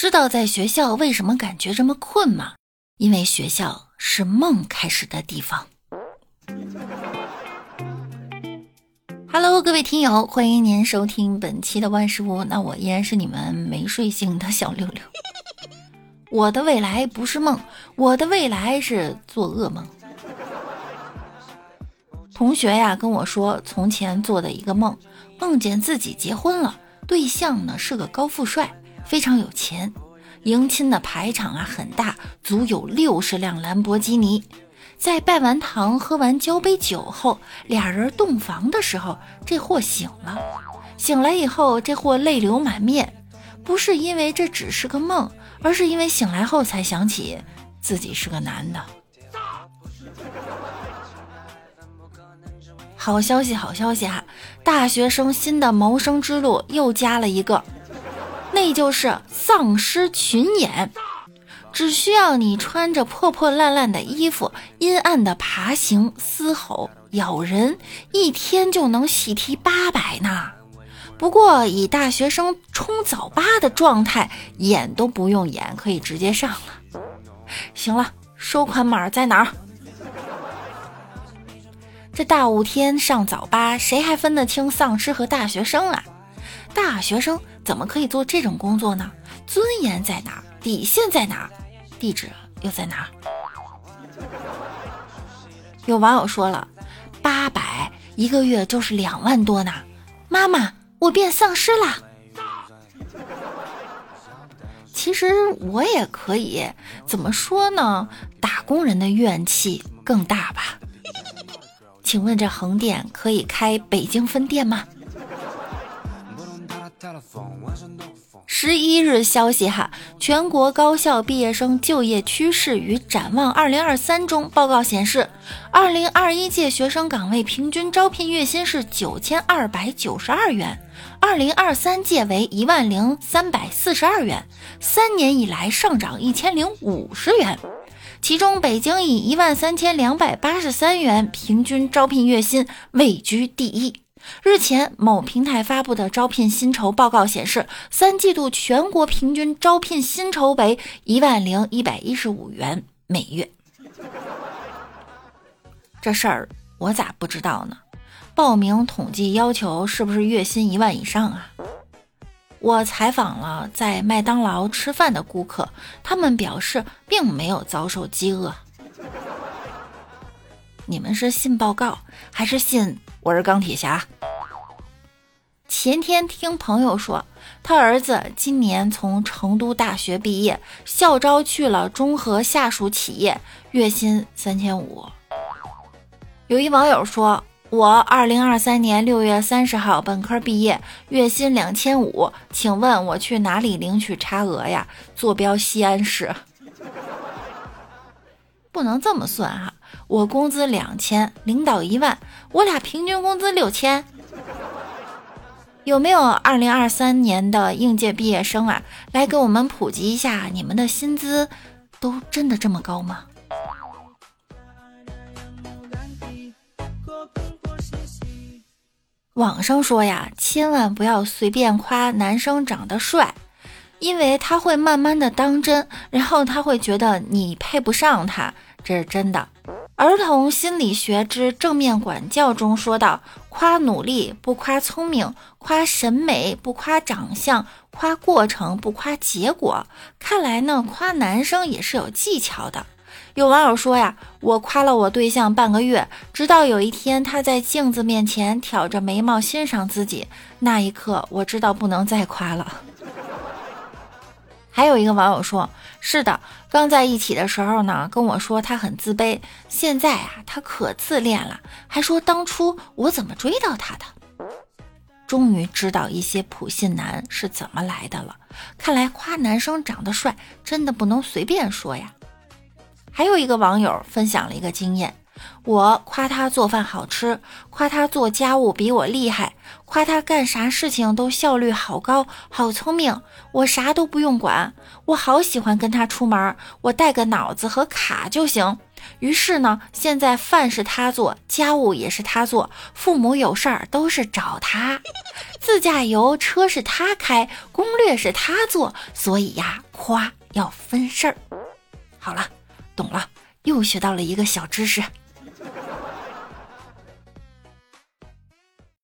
知道在学校为什么感觉这么困吗？因为学校是梦开始的地方。Hello，各位听友，欢迎您收听本期的万事屋。那我依然是你们没睡醒的小六六。我的未来不是梦，我的未来是做噩梦。同学呀跟我说，从前做的一个梦，梦见自己结婚了，对象呢是个高富帅，非常有钱，迎亲的排场啊很大，足有六十辆兰博基尼。在拜完堂、喝完交杯酒后，俩人洞房的时候，这货醒了。醒来以后，这货泪流满面，不是因为这只是个梦，而是因为醒来后才想起自己是个男的。好消息，好消息哈！大学生新的谋生之路又加了一个，那就是丧尸群演。只需要你穿着破破烂烂的衣服，阴暗的爬行、嘶吼、咬人，一天就能喜提八百呢。不过以大学生冲早八的状态，演都不用演，可以直接上了。行了，收款码在哪儿？这大雾天上早八，谁还分得清丧尸和大学生啊？大学生怎么可以做这种工作呢？尊严在哪？底线在哪？地址又在哪？有网友说了，八百一个月就是两万多呢。妈妈，我变丧尸啦！其实我也可以，怎么说呢？打工人的怨气更大吧？请问这横店可以开北京分店吗？十一日消息哈，全国高校毕业生就业趋势与展望二零二三中报告显示，二零二一届学生岗位平均招聘月薪是九千二百九十二元，二零二三届为一万零三百四十二元，三年以来上涨一千零五十元，其中北京以一万三千两百八十三元平均招聘月薪位居第一。日前，某平台发布的招聘薪酬报告显示，三季度全国平均招聘薪酬为一万零一百一十五元每月。这事儿我咋不知道呢？报名统计要求是不是月薪一万以上啊？我采访了在麦当劳吃饭的顾客，他们表示并没有遭受饥饿。你们是信报告还是信？我是钢铁侠。前天听朋友说，他儿子今年从成都大学毕业，校招去了中核下属企业，月薪三千五。有一网友说，我二零二三年六月三十号本科毕业，月薪两千五，请问我去哪里领取差额呀？坐标西安市。不能这么算哈。我工资两千，领导一万，我俩平均工资六千。有没有二零二三年的应届毕业生啊？来给我们普及一下，你们的薪资都真的这么高吗？网上说呀，千万不要随便夸男生长得帅，因为他会慢慢的当真，然后他会觉得你配不上他，这是真的。儿童心理学之正面管教中说道：“夸努力不夸聪明，夸审美不夸长相，夸过程不夸结果。”看来呢，夸男生也是有技巧的。有网友说呀：“我夸了我对象半个月，直到有一天他在镜子面前挑着眉毛欣赏自己，那一刻我知道不能再夸了。”还有一个网友说：“是的，刚在一起的时候呢，跟我说他很自卑。现在啊，他可自恋了，还说当初我怎么追到他的。终于知道一些普信男是怎么来的了。看来夸男生长得帅，真的不能随便说呀。”还有一个网友分享了一个经验。我夸他做饭好吃，夸他做家务比我厉害，夸他干啥事情都效率好高，好聪明，我啥都不用管，我好喜欢跟他出门，我带个脑子和卡就行。于是呢，现在饭是他做，家务也是他做，父母有事儿都是找他，自驾游车是他开，攻略是他做，所以呀。夸要分事儿。好了，懂了，又学到了一个小知识。